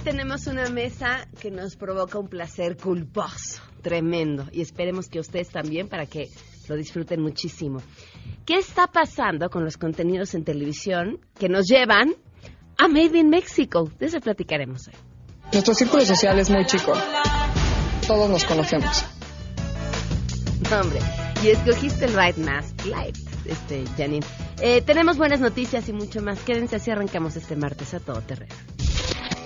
hoy tenemos una mesa que nos provoca un placer culposo, tremendo, y esperemos que ustedes también para que lo disfruten muchísimo. ¿Qué está pasando con los contenidos en televisión que nos llevan a Made in Mexico? De eso platicaremos hoy. Nuestro círculo social es muy chico. Todos nos conocemos. No, hombre, y escogiste el right mask light, este, Janine. Eh, tenemos buenas noticias y mucho más. Quédense así arrancamos este martes a todo terreno.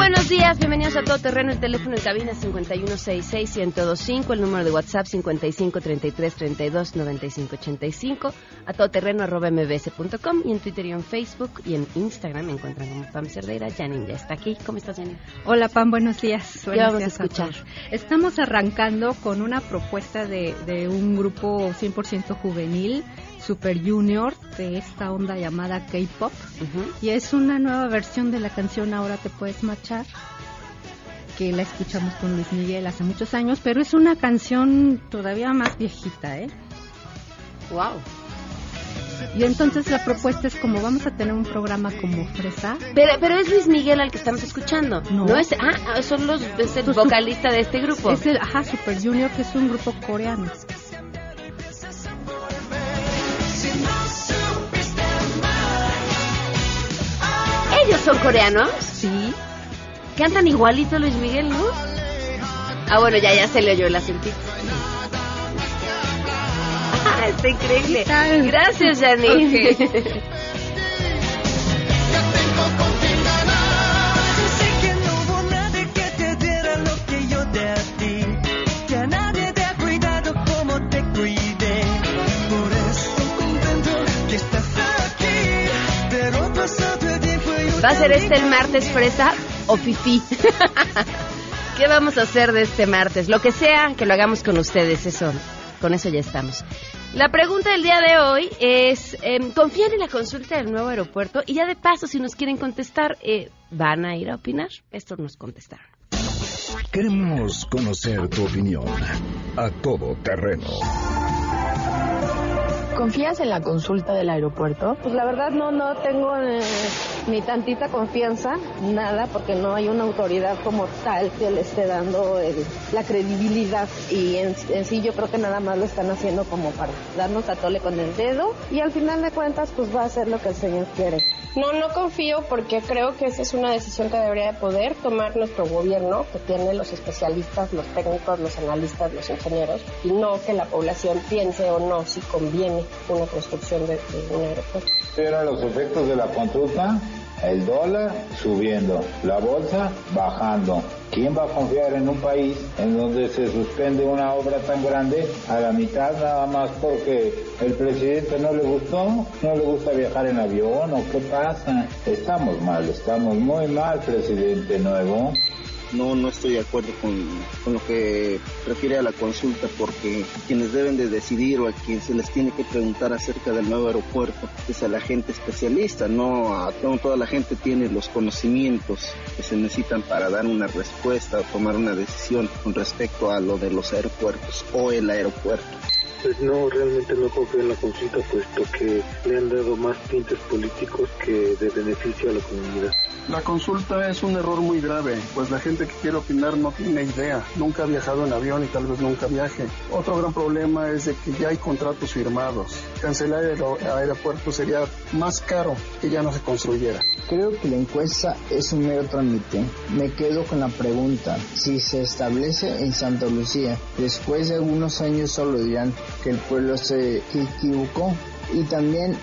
Buenos días, bienvenidos a Todo Terreno, el teléfono en cabina 5166-1025, el número de WhatsApp 5533329585, a todoterreno arroba mbs.com y en Twitter y en Facebook y en Instagram me encuentran como Pam Cerdeira. Janine ya está aquí. ¿Cómo estás, Janine? Hola, Pam, buenos días. ¿Qué vamos a escuchar? Estamos arrancando con una propuesta de, de un grupo 100% juvenil Super Junior de esta onda llamada K-Pop y es una nueva versión de la canción Ahora te puedes marchar que la escuchamos con Luis Miguel hace muchos años, pero es una canción todavía más viejita, ¿eh? Wow. Y entonces la propuesta es como vamos a tener un programa como Fresa. Pero, pero es Luis Miguel al que estamos escuchando. No. es, ah, son los, es el vocalista de este grupo. Es el, ajá, Super Junior, que es un grupo coreano. Son coreanos? Sí. Cantan igualito Luis Miguel, ¿no? Ah, bueno, ya, ya se le oyó el acentito. Ah, está increíble. Gracias, Janine. Sé ¿Va a ser este el martes fresa o fifí? ¿Qué vamos a hacer de este martes? Lo que sea, que lo hagamos con ustedes, eso, con eso ya estamos. La pregunta del día de hoy es, em, ¿confían en la consulta del nuevo aeropuerto? Y ya de paso, si nos quieren contestar, eh, ¿van a ir a opinar? Esto nos contestaron. Queremos conocer tu opinión. A Todo Terreno. ¿Confías en la consulta del aeropuerto? Pues la verdad no, no tengo eh, ni tantita confianza, nada, porque no hay una autoridad como tal que le esté dando el- la credibilidad y en, en sí yo creo que nada más lo están haciendo como para darnos a tole con el dedo y al final de cuentas pues va a hacer lo que el señor quiere. No, no confío porque creo que esa es una decisión que debería de poder tomar nuestro gobierno, que tiene los especialistas, los técnicos, los analistas, los ingenieros, y no que la población piense o no si conviene una construcción de, de un aeropuerto. Eran los efectos de la consulta, el dólar subiendo, la bolsa bajando. ¿Quién va a confiar en un país en donde se suspende una obra tan grande a la mitad nada más porque el presidente no le gustó? ¿No le gusta viajar en avión o qué pasa? Estamos mal, estamos muy mal, presidente nuevo. No, no estoy de acuerdo con, con lo que refiere a la consulta porque quienes deben de decidir o a quien se les tiene que preguntar acerca del nuevo aeropuerto es a la gente especialista, no a no toda la gente tiene los conocimientos que se necesitan para dar una respuesta o tomar una decisión con respecto a lo de los aeropuertos o el aeropuerto. Pues no, realmente no confío en la consulta, puesto que le han dado más tintes políticos que de beneficio a la comunidad. La consulta es un error muy grave, pues la gente que quiere opinar no tiene idea, nunca ha viajado en avión y tal vez nunca viaje. Otro gran problema es de que ya hay contratos firmados. Cancelar el aer- aeropuerto sería más caro que ya no se construyera. Creo que la encuesta es un mero trámite. Me quedo con la pregunta, si se establece en Santa Lucía, después de algunos años solo dirán que el pueblo se equivocó. Y también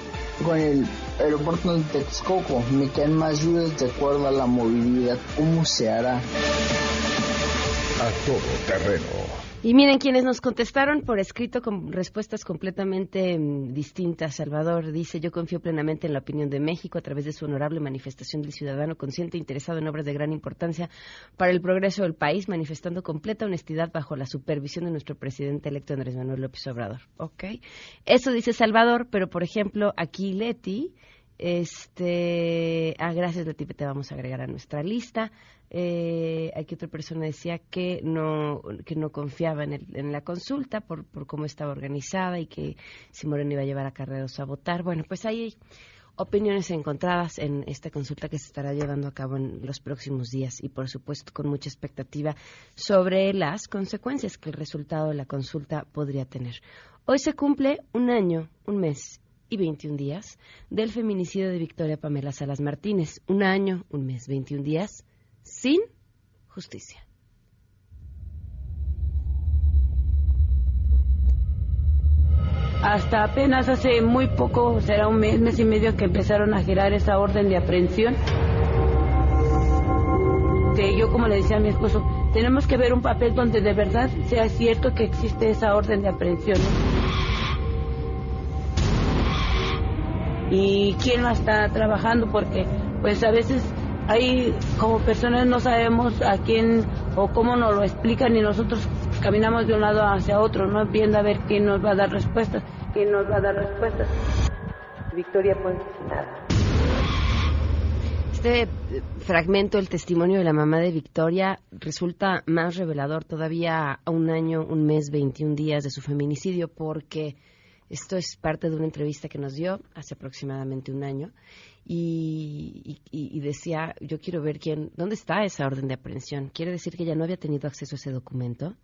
con el aeropuerto de Texcoco, me quedan más dudas de acuerdo a la movilidad, cómo se hará. A Todo Terreno. Y miren, quienes nos contestaron por escrito con respuestas completamente mm, distintas. Salvador dice, yo confío plenamente en la opinión de México a través de su honorable manifestación del ciudadano consciente e interesado en obras de gran importancia para el progreso del país, manifestando completa honestidad bajo la supervisión de nuestro presidente electo Andrés Manuel López Obrador. Ok. Eso dice Salvador, pero por ejemplo, aquí Leti Este, ah, gracias Leti, te vamos a agregar a nuestra lista. Eh, aquí otra persona decía que no que no confiaba en, el- en la consulta por, por cómo estaba organizada y que si Moreno iba a llevar a Carreros a votar. Bueno, pues hay opiniones encontradas en esta consulta que se estará llevando a cabo en los próximos días y por supuesto con mucha expectativa sobre las consecuencias que el resultado de la consulta podría tener. Hoy se cumple un año, un mes y 21 días del feminicidio de Victoria Pamela Salas Martínez. Un año, un mes, 21 días sin justicia. Hasta apenas hace muy poco, será un mes, mes y medio que empezaron a girar esa orden de aprehensión. Que yo, como le decía a mi esposo, tenemos que ver un papel donde de verdad sea cierto que existe esa orden de aprehensión. Y quién la está trabajando, porque pues a veces hay como personas no sabemos a quién o cómo nos lo explican y nosotros caminamos de un lado hacia otro, no viendo a ver quién nos va a dar respuestas, quién nos va a dar respuestas. Victoria nada. Este fragmento, el testimonio de la mamá de Victoria, resulta más revelador todavía a un año, un mes, 21 días de su feminicidio, porque esto es parte de una entrevista que nos dio hace aproximadamente un año y, y- decía, yo quiero ver quién, dónde está esa orden de aprehensión. Quiere decir que ella no había tenido acceso a ese documento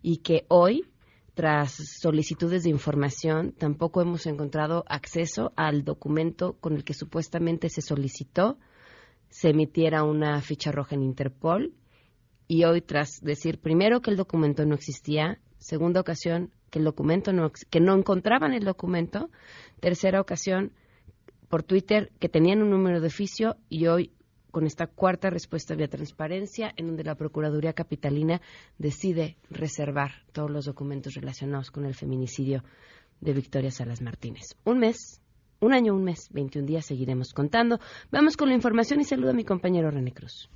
y que hoy, tras solicitudes de información, tampoco hemos encontrado acceso al documento con el que supuestamente se solicitó se emitiera una ficha roja en Interpol y hoy tras decir primero que el documento no existía, segunda ocasión que el documento no que no encontraban el documento, tercera ocasión por Twitter que tenían un número de oficio y hoy con esta cuarta respuesta vía transparencia en donde la Procuraduría Capitalina decide reservar todos los documentos relacionados con el feminicidio de Victoria Salas Martínez. Un mes, un año, un mes, 21 días seguiremos contando. Vamos con la información y saludo a mi compañero René Cruz.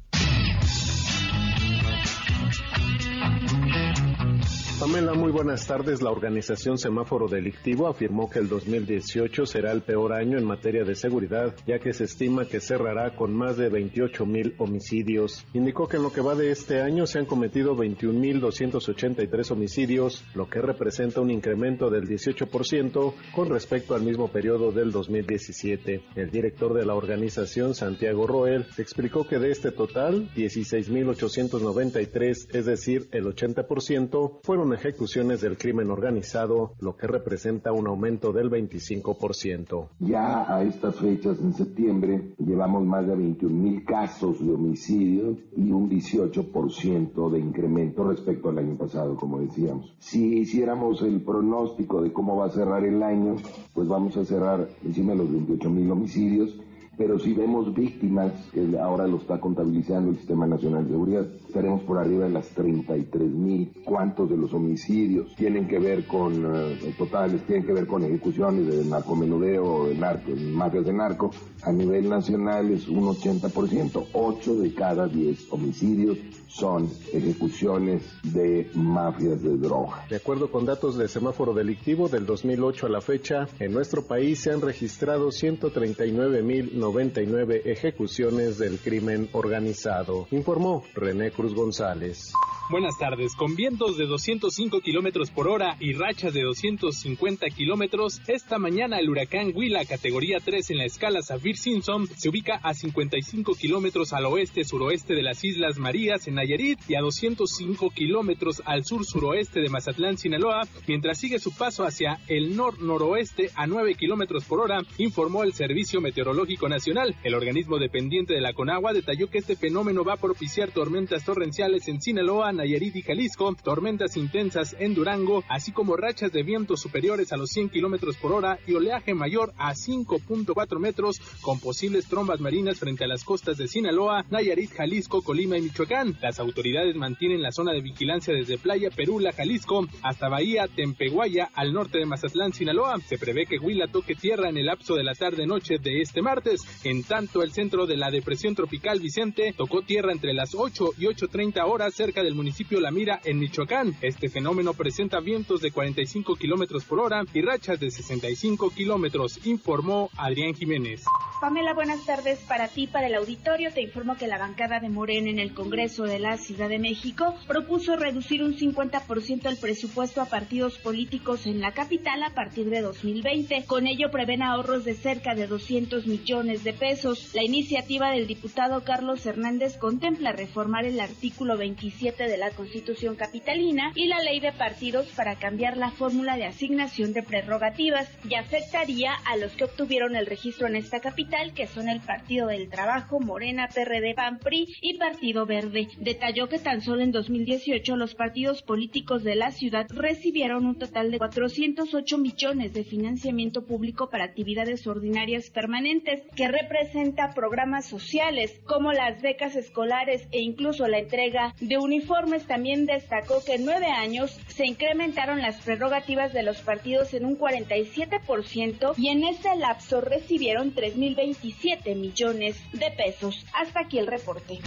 Pamela, muy buenas tardes. La organización Semáforo Delictivo afirmó que el 2018 será el peor año en materia de seguridad, ya que se estima que cerrará con más de 28 mil homicidios. Indicó que en lo que va de este año se han cometido 21.283 homicidios, lo que representa un incremento del 18% con respecto al mismo periodo del 2017. El director de la organización, Santiago Roel, explicó que de este total, 16.893, es decir, el 80%, fueron ejecuciones del crimen organizado, lo que representa un aumento del 25%. Ya a estas fechas, en septiembre, llevamos más de 21 mil casos de homicidio y un 18% de incremento respecto al año pasado, como decíamos. Si hiciéramos el pronóstico de cómo va a cerrar el año, pues vamos a cerrar encima de los 28 mil homicidios. Pero si vemos víctimas, que ahora lo está contabilizando el Sistema Nacional de Seguridad, estaremos por arriba de las 33 mil. ¿Cuántos de los homicidios tienen que ver con, eh, totales, tienen que ver con ejecuciones de narcomenudeo, de narco, mafias de narco? A nivel nacional es un 80%. 8 de cada 10 homicidios son ejecuciones de mafias de droga. De acuerdo con datos de semáforo delictivo del 2008 a la fecha, en nuestro país se han registrado 139.099 ejecuciones del crimen organizado, informó René Cruz González. Buenas tardes. Con vientos de 205 kilómetros por hora y rachas de 250 kilómetros, esta mañana el huracán Willa, categoría 3 en la escala Saffir-Simpson, se ubica a 55 kilómetros al oeste-suroeste de las Islas Marías en Nayarit y a 205 kilómetros al sur-suroeste de Mazatlán, Sinaloa, mientras sigue su paso hacia el nor-noroeste a 9 kilómetros por hora, informó el Servicio Meteorológico Nacional. El organismo dependiente de la Conagua detalló que este fenómeno va a propiciar tormentas torrenciales en Sinaloa, Nayarit y Jalisco, tormentas intensas en Durango, así como rachas de vientos superiores a los 100 kilómetros por hora y oleaje mayor a 5.4 metros, con posibles trombas marinas frente a las costas de Sinaloa, Nayarit, Jalisco, Colima y Michoacán. Las autoridades mantienen la zona de vigilancia desde Playa Perula, Jalisco, hasta Bahía Tempeguaya, al norte de Mazatlán, Sinaloa. Se prevé que Huila toque tierra en el lapso de la tarde-noche de este martes. En tanto, el centro de la depresión tropical Vicente tocó tierra entre las 8 y 8.30 horas cerca del municipio La Mira, en Michoacán. Este fenómeno presenta vientos de 45 kilómetros por hora y rachas de 65 kilómetros, informó Adrián Jiménez. Pamela, buenas tardes para ti, para el auditorio. Te informo que la bancada de Morena en el Congreso de la Ciudad de México propuso reducir un 50% el presupuesto a partidos políticos en la capital a partir de 2020. Con ello prevén ahorros de cerca de 200 millones de pesos. La iniciativa del diputado Carlos Hernández contempla reformar el artículo 27 de la Constitución capitalina y la ley de partidos para cambiar la fórmula de asignación de prerrogativas y afectaría a los que obtuvieron el registro en esta capital que son el Partido del Trabajo, Morena, PRD, PAN, PRI y Partido Verde. Detalló que tan solo en 2018 los partidos políticos de la ciudad recibieron un total de 408 millones de financiamiento público para actividades ordinarias permanentes, que representa programas sociales como las becas escolares e incluso la entrega de uniformes. También destacó que en nueve años se incrementaron las prerrogativas de los partidos en un 47% y en ese lapso recibieron 3.000 27 millones de pesos. Hasta aquí el reporte.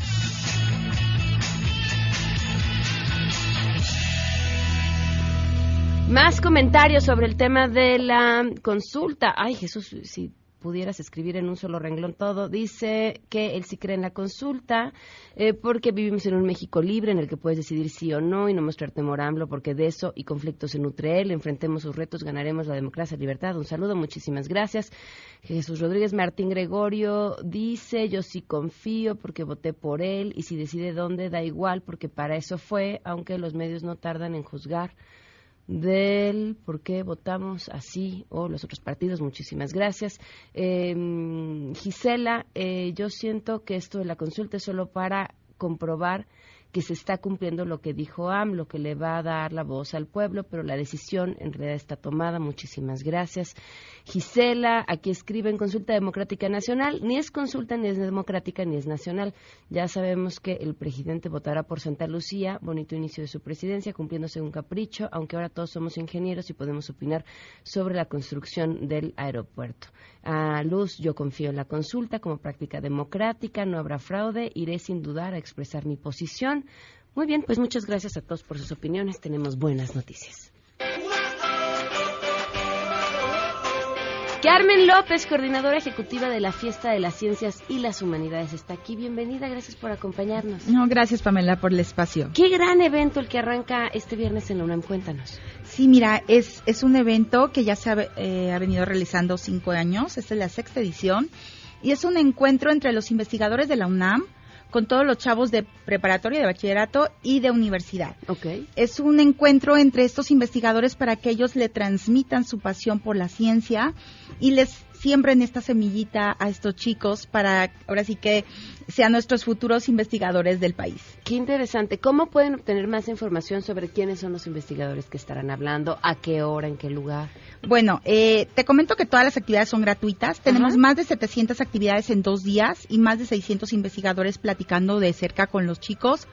Más comentarios sobre el tema de la consulta. Ay, Jesús, si pudieras escribir en un solo renglón todo. Dice que él sí cree en la consulta eh, porque vivimos en un México libre en el que puedes decidir sí o no y no mostrar temor a AMLO porque de eso y conflictos se nutre él. Enfrentemos sus retos, ganaremos la democracia, libertad. Un saludo, muchísimas gracias. Jesús Rodríguez Martín Gregorio dice, yo sí confío porque voté por él y si decide dónde da igual porque para eso fue, aunque los medios no tardan en juzgar del por qué votamos así o los otros partidos. Muchísimas gracias. Em, Gisela, eh, yo siento que esto de la consulta es solo para comprobar que se está cumpliendo lo que dijo AMLO, que le va a dar la voz al pueblo, pero la decisión en realidad está tomada. Muchísimas gracias. Gisela, aquí escribe en Consulta Democrática Nacional, ni es consulta, ni es democrática, ni es nacional. Ya sabemos que el presidente votará por Santa Lucía, bonito inicio de su presidencia, cumpliéndose un capricho, aunque ahora todos somos ingenieros y podemos opinar sobre la construcción del aeropuerto. A Luz, yo confío en la consulta como práctica democrática, no habrá fraude, iré sin dudar a expresar mi posición muy bien, pues muchas gracias a todos por sus opiniones. Tenemos buenas noticias. Carmen López, coordinadora ejecutiva de la Fiesta de las Ciencias y las Humanidades, está aquí. Bienvenida, gracias por acompañarnos. No, gracias Pamela por el espacio. Qué gran evento el que arranca este viernes en la UNAM, cuéntanos. Sí, mira, es, es un evento que ya se ha, eh, ha venido realizando cinco años, esta es la sexta edición, y es un encuentro entre los investigadores de la UNAM, con todos los chavos de preparatoria, de bachillerato y de universidad. Okay. Es un encuentro entre estos investigadores para que ellos le transmitan su pasión por la ciencia y les siembren esta semillita a estos chicos para ahora sí que sean nuestros futuros investigadores del país. Qué interesante. ¿Cómo pueden obtener más información sobre quiénes son los investigadores que estarán hablando? ¿A qué hora? ¿En qué lugar? Bueno, eh, te comento que todas las actividades son gratuitas. Tenemos más de 700 actividades en dos días y más de 600 investigadores platicando de cerca con los chicos.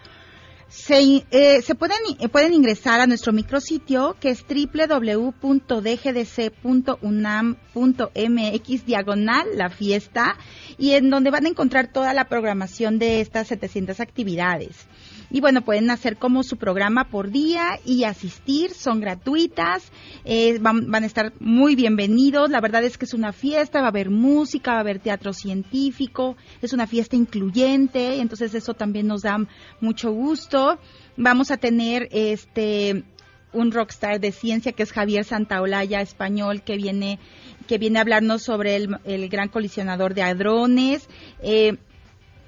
Se, eh, se pueden, eh, pueden ingresar a nuestro micrositio que es www.dgdc.unam.mx diagonal la fiesta y en donde van a encontrar toda la programación de estas 700 actividades. Y bueno, pueden hacer como su programa por día y asistir, son gratuitas, eh, van, van, a estar muy bienvenidos. La verdad es que es una fiesta, va a haber música, va a haber teatro científico, es una fiesta incluyente, entonces eso también nos da mucho gusto. Vamos a tener este un rockstar de ciencia que es Javier Santaolalla, español, que viene que viene a hablarnos sobre el, el gran colisionador de hadrones. Eh,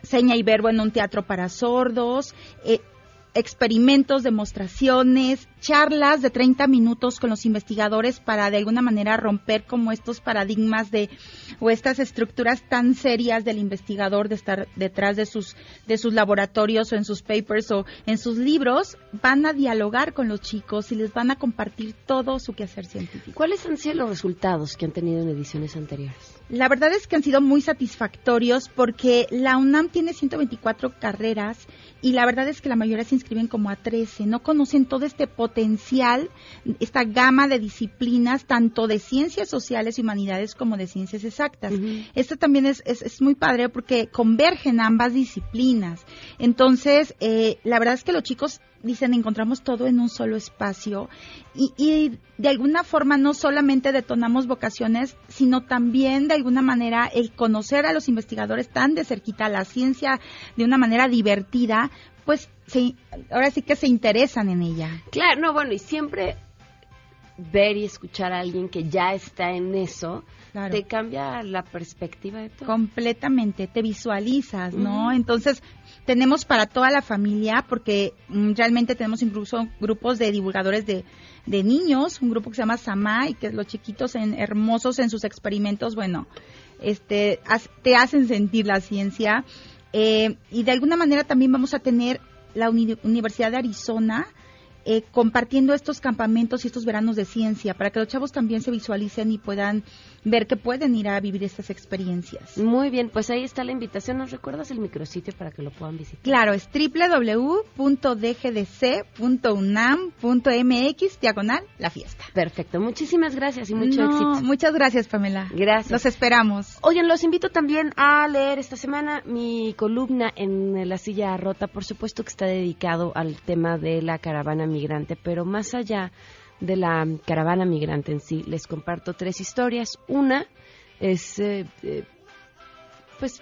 seña y verbo en un teatro para sordos, eh, experimentos, demostraciones, charlas de 30 minutos con los investigadores para de alguna manera romper como estos paradigmas de o estas estructuras tan serias del investigador de estar detrás de sus de sus laboratorios o en sus papers o en sus libros, van a dialogar con los chicos y les van a compartir todo su quehacer científico. ¿Cuáles han sido los resultados que han tenido en ediciones anteriores? La verdad es que han sido muy satisfactorios porque la UNAM tiene 124 carreras y la verdad es que la mayoría inscriben como a 13, no conocen todo este potencial, esta gama de disciplinas, tanto de ciencias sociales y humanidades como de ciencias exactas. Esto también es, es, es muy padre porque convergen ambas disciplinas. Entonces, eh, la verdad es que los chicos dicen encontramos todo en un solo espacio y, y, de alguna forma no solamente detonamos vocaciones, sino también de alguna manera el conocer a los investigadores tan de cerquita, la ciencia de una manera divertida, pues se, ahora sí que se interesan en ella. Claro, no, bueno, y siempre ver y escuchar a alguien que ya está en eso, Claro. te cambia la perspectiva de todo. Completamente, te visualizas, ¿no? Entonces, tenemos para toda la familia, porque mm, realmente tenemos incluso grupos de divulgadores de, de niños, un grupo que se llama Samay, que los chiquitos en, hermosos en sus experimentos, bueno, este, te hacen sentir la ciencia. Eh, y de alguna manera también vamos a tener la Uni- Universidad de Arizona eh, compartiendo estos campamentos y estos veranos de ciencia para que los chavos también se visualicen y puedan ver que pueden ir a vivir estas experiencias. Muy bien, pues ahí está la invitación. ¿Nos recuerdas el micrositio para que lo puedan visitar? Claro, es www.dgdc.unam.mx diagonal la fiesta. Perfecto, muchísimas gracias y mucho No, éxito. Muchas gracias, Pamela. Gracias. Los esperamos. Oigan, los invito también a leer esta semana mi columna en La Silla Rota. Por supuesto que está dedicado al tema de la caravana migrante, pero más allá de la caravana migrante en sí, les comparto tres historias. Una es, eh, eh, pues,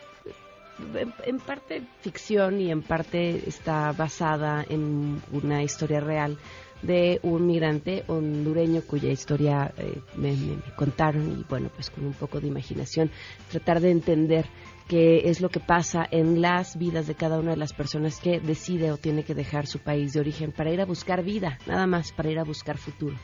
en, parte ficción y en parte está basada en una historia real de un migrante hondureño cuya historia eh, me- me contaron y bueno, pues con un poco de imaginación tratar de entender qué es lo que pasa en las vidas de cada una de las personas que decide o tiene que dejar su país de origen para ir a buscar vida, nada más para ir a buscar futuro.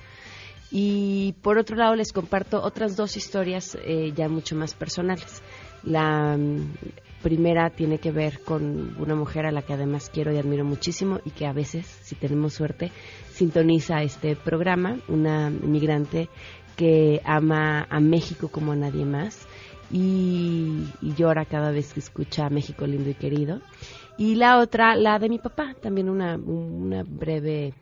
Y por otro lado les comparto otras dos historias eh, ya mucho más personales. La mm, primera tiene que ver con una mujer a la que además quiero y admiro muchísimo y que a veces, si tenemos suerte, sintoniza este programa, una inmigrante que ama a México como a nadie más y, y llora cada vez que escucha México lindo y querido. Y la otra, la de mi papá, también una, una breve,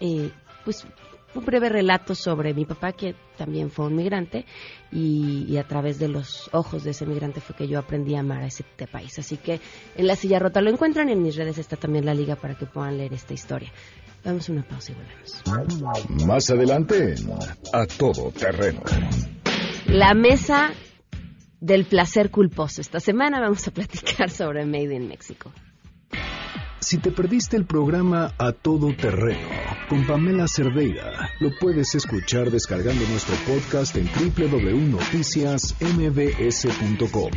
eh, pues un breve relato sobre mi papá que también fue un migrante y, y a través de los ojos de ese migrante fue que yo aprendí a amar a ese país. Así que en la silla rota lo encuentran y en mis redes está también la liga para que puedan leer esta historia. Damos una pausa y volvemos. Más adelante A Todo Terreno. La mesa del placer culposo. Esta semana vamos a platicar sobre Made in Mexico. Si te perdiste el programa A Todo Terreno con Pamela Cerdeira, lo puedes escuchar descargando nuestro podcast en www.noticiasmbs.com.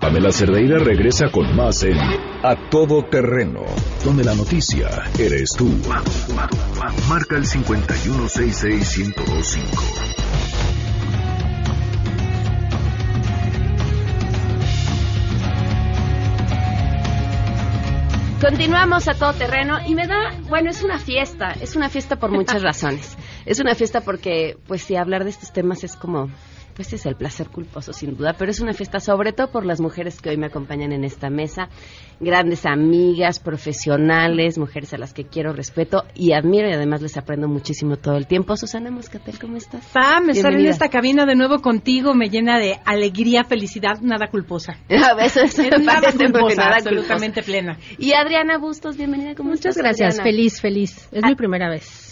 Pamela Cerdeira regresa con más en A Todo Terreno, donde la noticia eres tú. Marca el 5166125. Continuamos a todo terreno y me da, bueno, es una fiesta, es una fiesta por muchas razones. Es una fiesta porque, pues sí, hablar de estos temas es como, pues es el placer culposo sin duda, pero es una fiesta sobre todo por las mujeres que hoy me acompañan en esta mesa, grandes amigas, profesionales, mujeres a las que quiero respeto y admiro y además les aprendo muchísimo todo el tiempo. Susana Moscatel, ¿cómo estás? Pam, estar en esta cabina de nuevo contigo me llena de alegría, felicidad, nada culposa. Eso es, me nada culposa, nada absolutamente plena. Y Adriana Bustos, bienvenida, ¿cómo Muchas estás, gracias, Adriana? feliz, feliz. Es mi primera vez.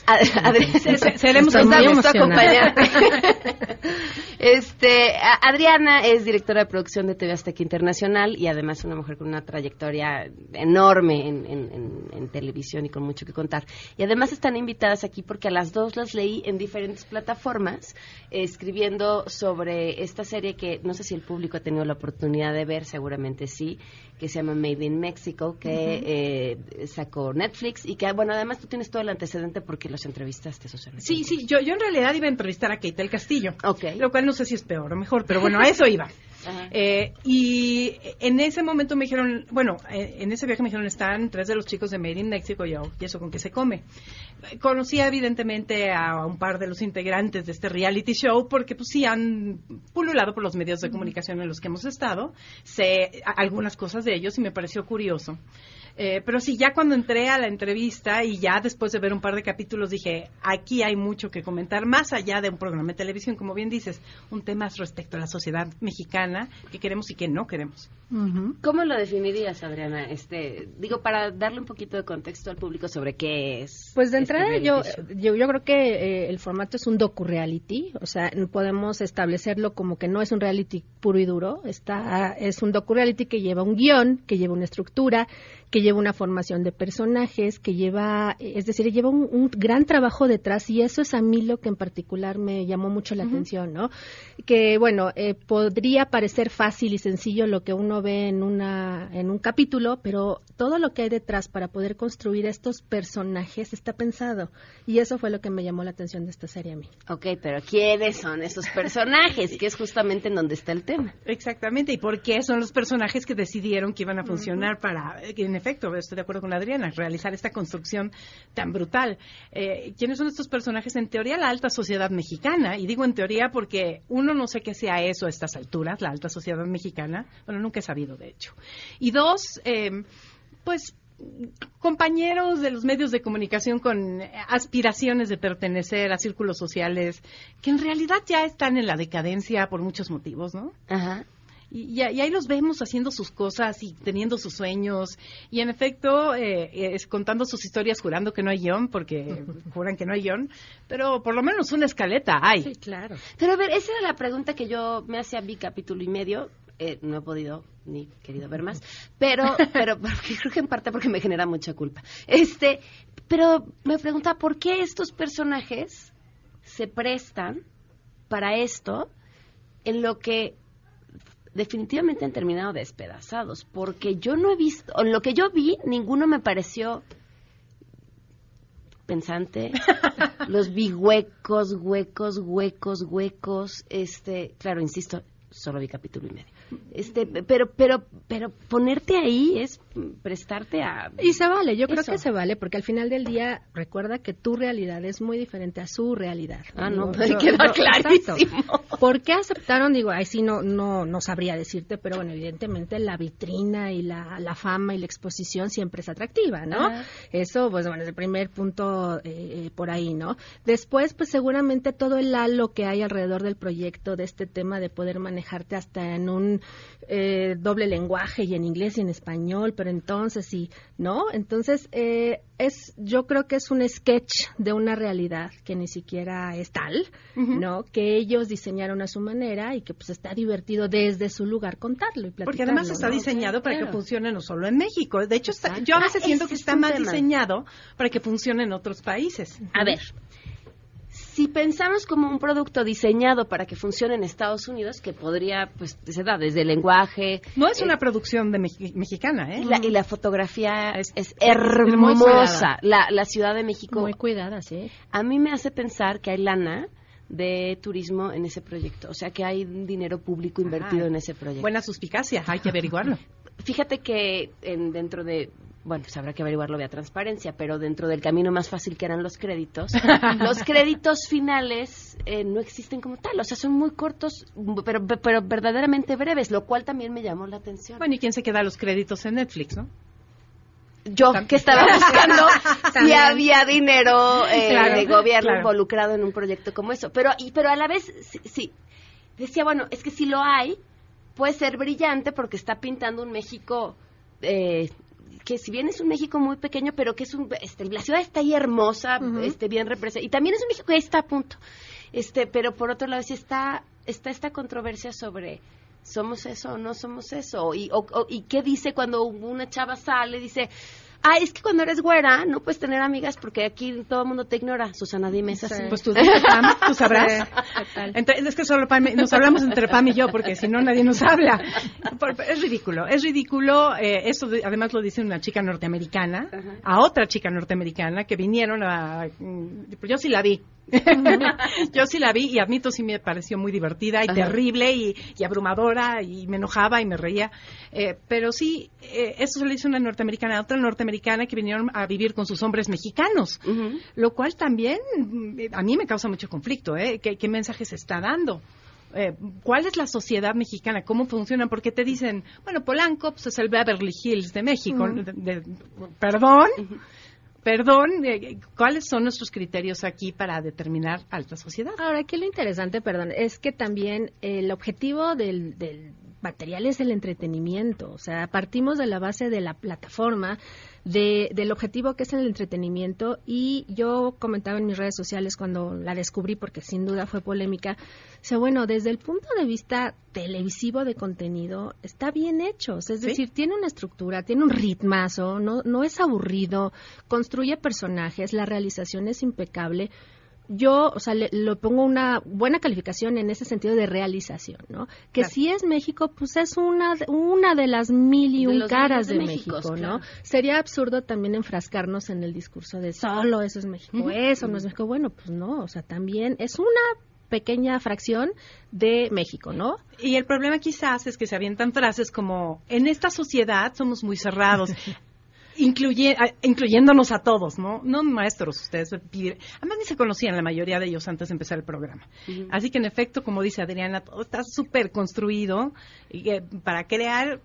Seremos muy gusto acompañarte. este, Adriana es directora de producción de TV Azteca Internacional y además una mujer con una trayectoria enorme en, en- en- en televisión y con mucho que contar. Y además están invitadas aquí porque a las dos las leí en diferentes plataformas eh, escribiendo sobre esta serie que no sé si el público ha tenido la oportunidad de ver, seguramente sí, que se llama Made in Mexico, que eh, sacó Netflix y que, bueno, además tú tienes todo el antecedente porque los entrevistaste, Susana. Sí, sí, yo, yo en realidad iba a entrevistar a Kate del Castillo. Ok. Lo cual no sé si es peor o mejor, pero bueno, a eso iba. Eh, y en ese momento me dijeron, bueno, eh, en ese viaje me dijeron, están tres de los chicos de Made in Mexico, y yo, ¿y eso con qué se come? Conocía evidentemente a un par de los integrantes de este reality show, porque pues sí han pululado por los medios de comunicación en los que hemos estado, sé algunas cosas de ellos y me pareció curioso Eh, pero sí, ya cuando entré a la entrevista y ya después de ver un par de capítulos dije, aquí hay mucho que comentar, más allá de un programa de televisión, como bien dices, un tema respecto a la sociedad mexicana, que queremos y que no queremos. ¿Cómo lo definirías, Adriana? Este, digo, para darle un poquito de contexto al público sobre qué es. Pues de este entrada yo, yo, yo creo que eh, el formato es un docu-reality, o sea, podemos establecerlo como que no es un reality puro y duro, está, es un docu-reality que lleva un guion, que lleva una estructura, que lleva una formación de personajes, que lleva, eh, es decir, lleva un, un gran trabajo detrás y eso es a mí lo que en particular me llamó mucho la atención, ¿no? Que bueno, eh, podría parecer fácil y sencillo lo que uno ve en una en un capítulo, pero todo lo que hay detrás para poder construir estos personajes está pensado y eso fue lo que me llamó la atención de esta serie a mí. Ok, pero ¿quiénes son esos personajes? que es justamente en donde está el tema. Exactamente, y por qué son los personajes que decidieron que iban a funcionar para, que en efecto, estoy de acuerdo con Adriana, realizar esta construcción tan brutal. Eh, ¿Quiénes son estos personajes? En teoría, la alta sociedad mexicana, y digo en teoría porque uno no sé qué sea eso a estas alturas, la alta sociedad mexicana, bueno, nunca he sabido, de hecho. Y dos, eh, pues compañeros de los medios de comunicación con aspiraciones de pertenecer a círculos sociales que en realidad ya están en la decadencia por muchos motivos, ¿no? Ajá. Y, y- y ahí los vemos haciendo sus cosas y teniendo sus sueños y en efecto eh, es contando sus historias jurando que no hay guion porque juran que no hay guion, pero por lo menos una escaleta hay. claro. Pero a ver, esa era la pregunta que yo me hacía mi capítulo y medio. Eh, no he podido ni querido ver más, pero, pero porque creo que en parte porque me genera mucha culpa. Este, pero me pregunta por qué estos personajes se prestan para esto en lo que definitivamente han terminado despedazados, porque yo no he visto, en lo que yo vi, ninguno me pareció pensante. Los vi huecos, huecos, huecos, huecos. Este, claro, insisto, solo vi capítulo y medio. Este, pero, pero, pero ponerte ahí es prestarte a. Y se vale, yo creo Eso. que se vale, porque al final del día recuerda que tu realidad es muy diferente a su realidad. Ah, no, Digo, me yo- queda clarísimo. exacto. ¿Por qué aceptaron? Digo, ahí sí no, no, no sabría decirte, pero bueno, evidentemente la vitrina y la, la fama y la exposición siempre es atractiva, ¿no? Eso, pues bueno, es el primer punto eh, eh, por ahí, ¿no? Después, pues seguramente todo el halo que hay alrededor del proyecto, de este tema de poder manejarte hasta en un eh, doble lenguaje y en inglés y en español, pero entonces sí, ¿no? Entonces, eh, es, yo creo que es un sketch de una realidad que ni siquiera es tal, ¿no? Que ellos diseñaron a su manera y que pues está divertido desde su lugar contarlo y platicarlo. Porque además está ¿no? diseñado para que funcione no solo en México. De hecho, está- yo a veces Ah, siento que es está tema. diseñado para que funcione en otros países. A ver, si pensamos como un producto diseñado para que funcione en Estados Unidos, que podría, pues, se da desde el lenguaje. No es eh, una producción de mexi- mexicana, ¿eh? Y la, y la fotografía es, hermosa. La, la Ciudad de México. Muy cuidada, sí. A mí me hace pensar que hay lana de turismo en ese proyecto. O sea, que hay dinero público invertido en ese proyecto. Buena suspicacia, hay que averiguarlo. Fíjate que en- dentro de, bueno, pues habrá que averiguarlo vía transparencia, pero dentro del camino más fácil que eran los créditos, los créditos finales eh, no existen como tal, o sea, son muy cortos, pero, pero verdaderamente breves, lo cual también me llamó la atención. Bueno, ¿y quién se queda los créditos en Netflix, no? Yo que estaba buscando si había dinero eh, Claro, de gobierno claro. involucrado en un proyecto como eso, pero y pero a la vez sí, sí, decía bueno es que si lo hay puede ser brillante porque está pintando un México eh, que si bien es un México muy pequeño pero que es un este, la ciudad está ahí hermosa este bien representada y también es un México que está a punto. Este pero por otro lado sí está está esta controversia sobre somos eso o no somos eso y, o- o- y qué dice cuando una chava sale dice ah es que cuando eres güera no puedes tener amigas porque aquí todo el mundo te ignora Susana dime es así Pues tú, Pam, tú sabrás. Sí, total. Entre- es que solo Pam- nos hablamos entre Pam y yo, porque si no nadie nos habla. Es ridículo, es ridículo. eh, eso de- además lo dice una chica norteamericana, a otra chica norteamericana que vinieron a... mm, Yo sí la vi. Yo sí la vi y admito sí me pareció muy divertida y Ajá. terrible y, y abrumadora y me enojaba y me reía. Eh, pero sí, eh, eso se le hizo una norteamericana a otra norteamericana que vinieron a vivir con sus hombres mexicanos. Lo cual también mm, a mí me causa mucho conflicto, ¿eh? ¿Qué, qué mensaje se está dando? eh, cuál es la sociedad mexicana, cómo funciona, porque te dicen, bueno, Polanco pues, es el Beverly Hills de México. Ujú. de- de- perdón, perdón, eh, ¿cuáles son nuestros criterios aquí para determinar alta sociedad? Ahora, aquí lo interesante, perdón, es que también el objetivo del, del material es el entretenimiento. O sea, partimos de la base de la plataforma, de, del objetivo que es el entretenimiento. Y yo comentaba en mis redes sociales cuando la descubrí, porque sin duda fue polémica. O sea, bueno, desde el punto de vista televisivo de contenido, está bien hecho. Es Sí. decir, tiene una estructura, tiene un ritmazo, no, no es aburrido, construye personajes, la realización es impecable yo, o sea, le, lo pongo una buena calificación en ese sentido de realización, ¿no? Que Claro. si es México, pues es una, una de las mil y un caras de México, ¿no? claro. Sería absurdo también enfrascarnos en el discurso de solo eso es México, eso no es México. Bueno, pues no, o sea, también es una pequeña fracción de México, ¿no? Y el problema quizás es que se avientan frases como, en esta sociedad somos muy cerrados. Incluye, incluyéndonos a todos, ¿no? No maestros, ustedes Además ni se conocían la mayoría de ellos antes de empezar el programa. Así que en efecto, como dice Adriana, todo está súper construido y, eh, para crear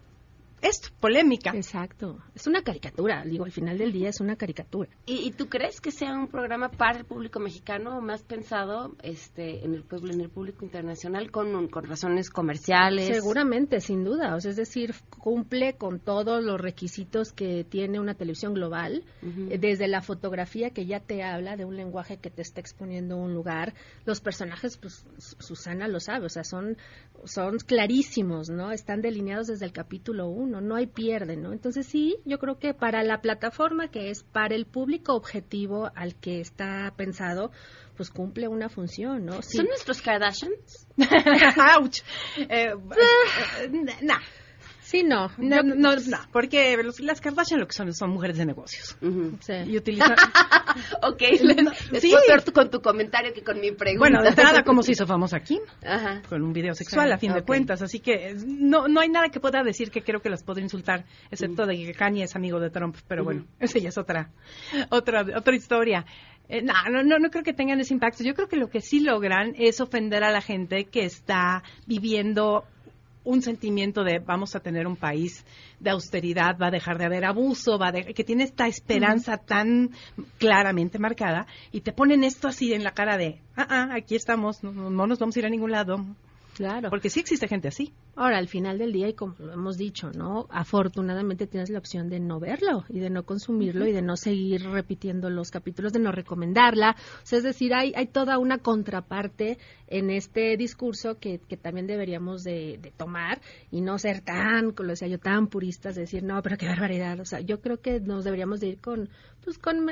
esto, polémica. Exacto. Es una caricatura, digo, al final del día es una caricatura. ¿Y, y tú crees que sea un programa para el público mexicano o más pensado este, en el pueblo, en el público internacional con, un- con razones comerciales? Seguramente, sin duda. O sea, es decir, cumple con todos los requisitos que tiene una televisión global, eh, desde la fotografía que ya te habla de un lenguaje que te está exponiendo un lugar. Los personajes, pues Su- Susana lo sabe, o sea, son, son clarísimos, ¿no? Están delineados desde el capítulo uno, no hay pierde, ¿no? Entonces sí, yo creo que para la plataforma que es para el público objetivo al que está pensado, pues cumple una función, ¿no? Sí. ¿Son nuestros Kardashians? ¡Auch! Eh, eh, nah. Sí, no. No, no, no, porque los- las Kardashian lo que son son mujeres de negocios. Sí. Y utilizan... ok, No, les sí. con tu comentario que con mi pregunta. Bueno, de entrada, ¿cómo se hizo famosa Kim? Ajá. Con un video sexual, Sí, a fin de cuentas. Así que eh, no, no hay nada que pueda decir que creo que las pueda insultar, excepto de que Kanye es amigo de Trump. Pero bueno, esa ya es otra, otra, otra historia. Eh, no, no, no, no creo que tengan ese impacto. Yo creo que lo que sí logran es ofender a la gente que está viviendo un sentimiento de vamos a tener un país de austeridad, va a dejar de haber abuso, va a de- que tiene esta esperanza tan claramente marcada y te ponen esto así en la cara de, ah, ah, aquí estamos, no, no- no nos vamos a ir a ningún lado. Claro. Porque sí existe gente así. Ahora, al final del día, y como lo hemos dicho, ¿no? Afortunadamente tienes la opción de no verlo y de no consumirlo y de no seguir repitiendo los capítulos, de no recomendarla. O sea, es decir, hay, hay toda una contraparte en este discurso que, que también deberíamos de, de tomar y no ser tan, como lo decía yo, tan puristas, de decir, no, pero qué barbaridad. O sea, yo creo que nos deberíamos de ir con, pues, con,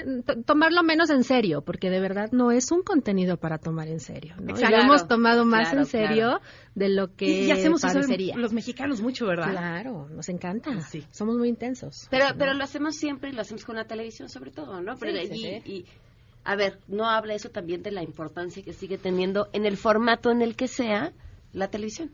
tomarlo menos en serio, porque de verdad no es un contenido para tomar en serio, ¿no? Y lo hemos tomado más Claro, en serio claro. De lo que Y, y hacemos eso los mexicanos mucho, ¿verdad? Claro, nos encanta. Somos muy intensos. Pero, ¿no? pero lo hacemos siempre y lo hacemos con la televisión sobre todo, ¿no? Pero Sí, y, sí, y, a ver, no habla eso también de la importancia que sigue teniendo en el formato en el que sea la televisión.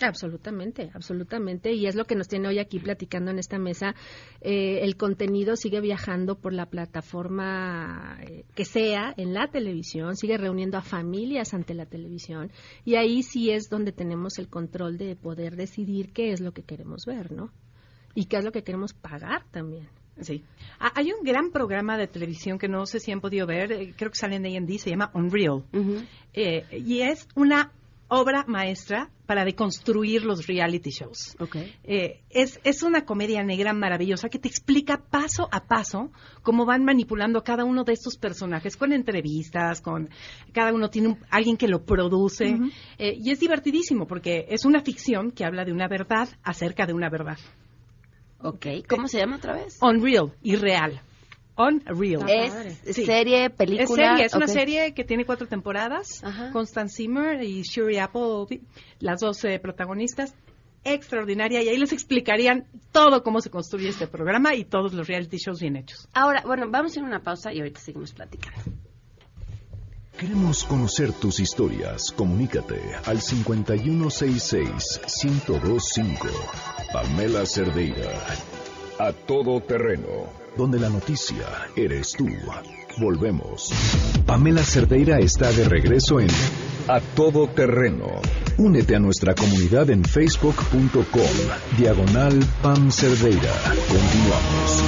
Absolutamente, absolutamente. Y es lo que nos tiene hoy aquí platicando en esta mesa. Eh, el contenido sigue viajando por la plataforma eh, que sea en la televisión, sigue reuniendo a familias ante la televisión. Y ahí sí es donde tenemos el control de poder decidir qué es lo que queremos ver, ¿no? Y qué es lo que queremos pagar también. Sí. Ah, Hay un gran programa de televisión que no sé si han podido ver, eh, creo que sale en A&D, se llama Unreal. Eh, y es una obra maestra para deconstruir los reality shows. Eh, es, es una comedia negra maravillosa que te explica paso a paso cómo van manipulando cada uno de estos personajes con entrevistas, con cada uno tiene un- alguien que lo produce. Eh, y es divertidísimo porque es una ficción que habla de una verdad acerca de una verdad. Ok, ¿cómo se llama otra vez? Unreal, irreal. Unreal. Es serie, película. Es serie, es una serie que tiene cuatro temporadas. Constance Zimmer y Shuri Apple, las dos eh, protagonistas. Extraordinaria. Y ahí les explicarían todo cómo se construye este programa y todos los reality shows bien hechos. Ahora, bueno, vamos a ir a una pausa y ahorita seguimos platicando. Queremos conocer tus historias. Comunícate al 5166-1025. Pamela Cerdeira. A todo terreno. Donde la noticia eres tú. Volvemos. Pamela Cerdeira está de regreso en A todo terreno. Únete a nuestra comunidad en facebook.com, diagonal Pam Cerdeira. Continuamos.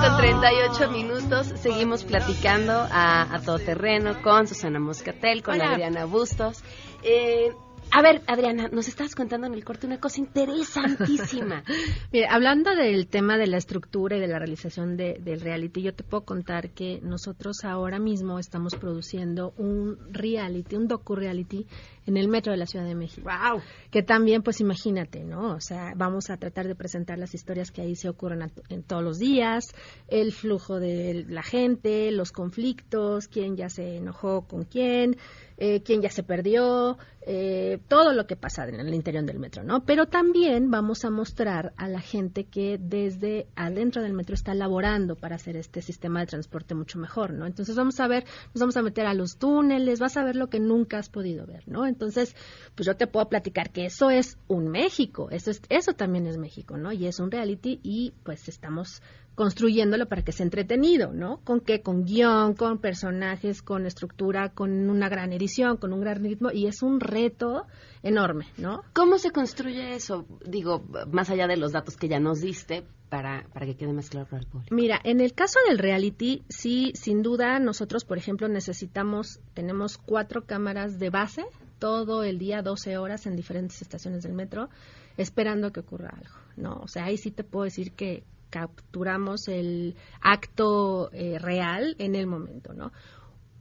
con 38 minutos, seguimos platicando a, a todo terreno con Susana Moscatel, con Hola. Adriana Bustos. Eh, a ver, Adriana, nos estabas contando en el corte una cosa interesantísima. Mire, hablando del tema de la estructura y de la realización de- del reality, yo te puedo contar que nosotros ahora mismo estamos produciendo un reality, un docu-reality en el metro de la Ciudad de México. ¡Wow! Que también, pues imagínate, ¿no? O sea, vamos a tratar de presentar las historias que ahí se ocurren a- en todos los días, el flujo de la gente, los conflictos, quién ya se enojó con quién, eh, quién ya se perdió, eh, todo lo que pasa en el interior del metro, ¿no? Pero también vamos a mostrar a la gente que desde adentro del metro está laborando para hacer este sistema de transporte mucho mejor, ¿no? Entonces vamos a ver, nos vamos a meter a los túneles, vas a ver lo que nunca has podido ver, ¿no? Entonces, pues yo te puedo platicar que eso es un México, eso es, eso también es México, ¿no? Y es un reality y pues estamos construyéndolo para que sea entretenido, ¿no? ¿Con qué? Con guion, con personajes, con estructura, con una gran edición, con un gran ritmo y es un reto enorme, ¿no? ¿Cómo se construye eso? Digo, más allá de los datos que ya nos diste, para, para que quede más claro para el público. Mira, en el caso del reality, sí, sin duda, nosotros, por ejemplo, necesitamos, tenemos cuatro cámaras de base todo el día, 12 horas en diferentes estaciones del metro, esperando que ocurra algo, ¿no? O sea, ahí sí te puedo decir que capturamos el acto eh, real en el momento, ¿no?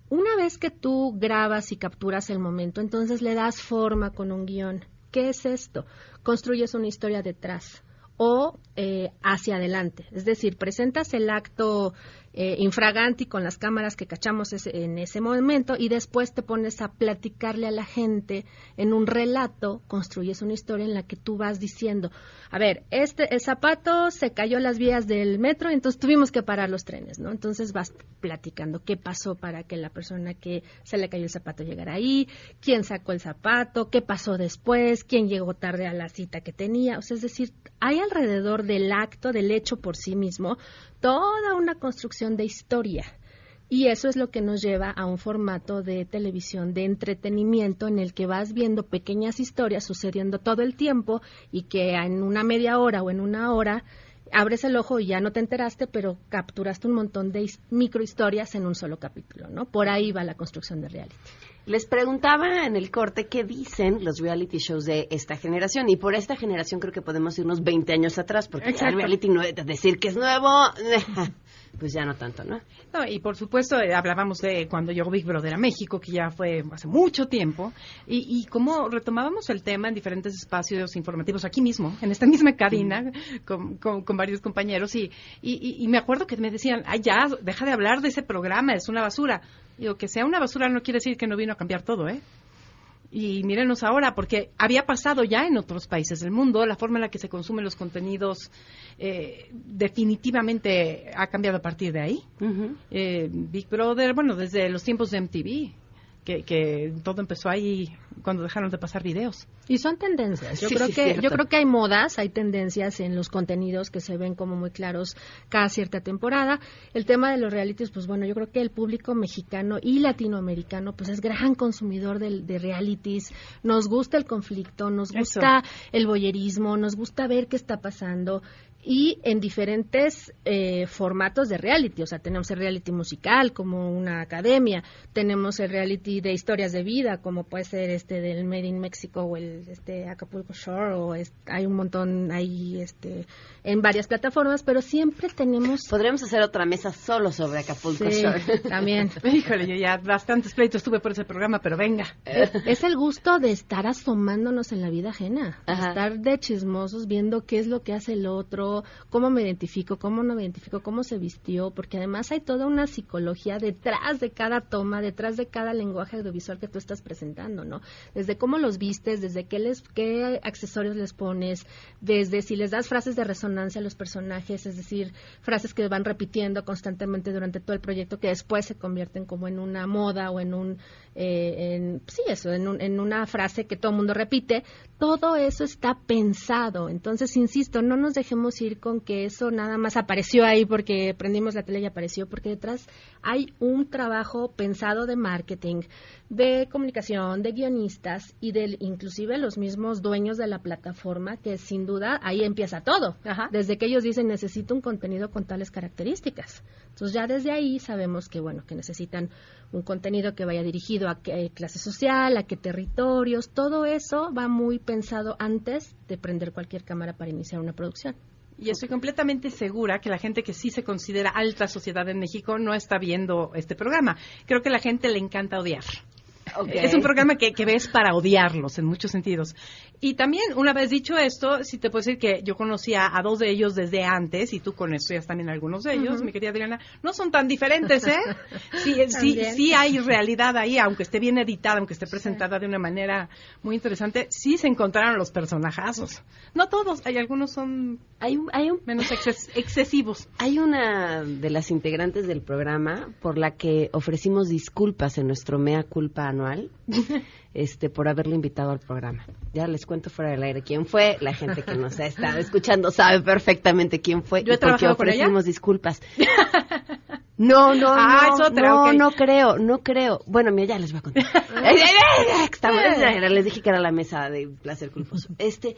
Una vez que tú grabas y capturas el momento, entonces le das forma con un guion. ¿Qué es esto? Construyes una historia detrás o eh, hacia adelante. Es decir, presentas el acto eh, infraganti con las cámaras que cachamos ese- en ese momento y después te pones a platicarle a la gente en un relato, construyes una historia en la que tú vas diciendo, a ver, este el zapato se cayó las vías del metro, entonces tuvimos que parar los trenes, ¿no? Entonces vas platicando qué pasó para que la persona que se le cayó el zapato llegara ahí, quién sacó el zapato, qué pasó después, quién llegó tarde a la cita que tenía, o sea, es decir, hay alrededor del acto, del hecho por sí mismo, toda una construcción de historia. Y eso es lo que nos lleva a un formato de televisión de entretenimiento en el que vas viendo pequeñas historias sucediendo todo el tiempo y que en una media hora o en una hora abres el ojo y ya no te enteraste, pero capturaste un montón de his- microhistorias en un solo capítulo, ¿no? Por ahí va la construcción de reality. Les preguntaba en el corte qué dicen los reality shows de esta generación. Y por esta generación creo que podemos irnos 20 años atrás, porque el reality no decir que es nuevo, pues ya no tanto, ¿no? No, y por supuesto eh, hablábamos de cuando llegó Big Brother a México, que ya fue hace mucho tiempo, y, y cómo retomábamos el tema en diferentes espacios informativos aquí mismo, en esta misma cabina, con, con- con varios compañeros, y, y- y- y me acuerdo que me decían, ay, ya, deja de hablar de ese programa, es una basura. Digo, que sea una basura no quiere decir que no vino a cambiar todo, ¿eh? Y mírenos ahora, porque había pasado ya en otros países del mundo, la forma en la que se consumen los contenidos eh, definitivamente ha cambiado a partir de ahí. Eh, Big Brother, bueno, desde los tiempos de MTV, que, que todo empezó ahí cuando dejaron de pasar videos. Y son tendencias. Yo Sí, creo sí, que cierto. yo creo que hay modas, hay tendencias en los contenidos que se ven como muy claros cada cierta temporada. El tema de los realities, pues bueno, yo creo que el público mexicano y latinoamericano pues es gran consumidor del- de, realities. Nos gusta el conflicto, nos Eso. gusta el boyerismo, nos gusta ver qué está pasando y en diferentes eh, formatos de reality. O sea, tenemos el reality musical como una academia, tenemos el reality de historias de vida como puede ser este del Made in Mexico o el este Acapulco Shore o es- hay un montón ahí este en varias plataformas, pero siempre tenemos Podríamos hacer otra mesa solo sobre Acapulco Sí, Shore. también. Híjole, yo ya bastantes pleitos tuve por ese programa, pero venga. Es el gusto de estar asomándonos en la vida ajena, de estar de chismosos viendo qué es lo que hace el otro, cómo me identifico, cómo no me identifico, cómo se vistió, porque además hay toda una psicología detrás de cada toma, detrás de cada lenguaje audiovisual que tú estás presentando, ¿no? Desde cómo los vistes, desde qué les qué accesorios les pones, desde si les das frases de resonancia a los personajes, es decir, frases que van repitiendo constantemente durante todo el proyecto que después se convierten como en una moda o en un eh, sí eso en, un- en una frase que todo el mundo repite todo eso está pensado entonces insisto no nos dejemos decir con que eso nada más apareció ahí porque prendimos la tele y apareció, porque detrás hay un trabajo pensado de marketing, de comunicación, de guionistas y de inclusive los mismos dueños de la plataforma, que sin duda ahí empieza todo. Desde que ellos dicen necesito un contenido con tales características. Entonces ya desde ahí sabemos que bueno, que necesitan un contenido que vaya dirigido a qué clase social, a qué territorios, todo eso va muy pensado antes de prender cualquier cámara para iniciar una producción. Y estoy completamente segura que la gente que sí se considera alta sociedad en México no está viendo este programa. Creo que a la gente le encanta odiar. Es un programa que, que, ves para odiarlos en muchos sentidos. Y también, una vez dicho esto, sí te puedo decir que yo conocía a dos de ellos desde antes, y tú conocías también algunos de ellos, mi querida Adriana. No son tan diferentes, ¿eh? Sí, sí, sí hay realidad ahí, aunque esté bien editada, aunque esté presentada de una manera muy interesante, sí se encontraron los personajazos. No todos, hay algunos son hay hay un... menos excesivos. Hay una de las integrantes del programa por la que ofrecimos disculpas en nuestro mea culpa anual este por haberle invitado al programa. Ya les cuento fuera del aire quién fue. La gente que nos ha estado escuchando sabe perfectamente quién fue ¿Yo y por qué ofrecimos disculpas. No, no, ah, no, no, no creo, no creo. Bueno, mira, ya les voy a contar. Estamos, les dije que era la mesa de placer culposo. Este,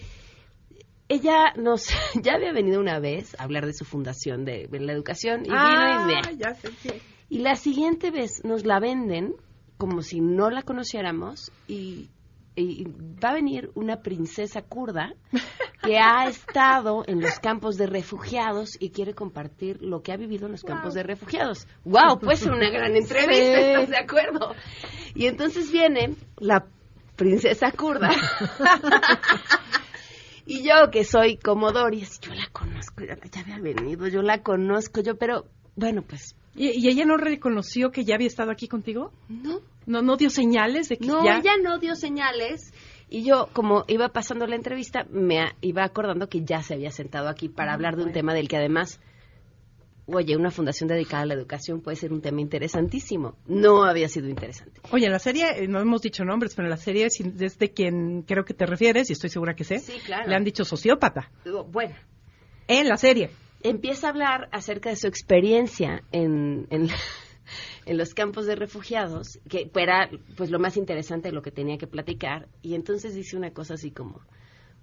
ella nos ya había venido una vez a hablar de su fundación de, la educación y ah, vino y ya sé Y la siguiente vez nos la venden como si no la conociéramos y, va a venir una princesa kurda que ha estado en los campos de refugiados y quiere compartir lo que ha vivido en los campos de refugiados. ¡Wow! Pues una gran entrevista, ¿estás de acuerdo? Y entonces viene la princesa kurda. y yo que soy como Doris, yo la conozco, ya, ya había venido, yo la conozco, yo, pero bueno, pues ¿Y, ella no reconoció que ya había estado aquí contigo? No. ¿No, no dio señales de que no, ya...? ella no dio señales. Y yo, como iba pasando la entrevista, me iba acordando que ya se había sentado aquí para Ah, hablar de un tema del que además, oye, una fundación dedicada a la educación puede ser un tema interesantísimo. No había sido interesante. Oye, en la serie, eh, no hemos dicho nombres, pero en la serie es es de quien creo que te refieres, y estoy segura que sé, Sí, claro. le han dicho sociópata. Bueno, En la serie. empieza a hablar acerca de su experiencia en, en, en los campos de refugiados, que era pues lo más interesante de lo que tenía que platicar, y entonces dice una cosa así como,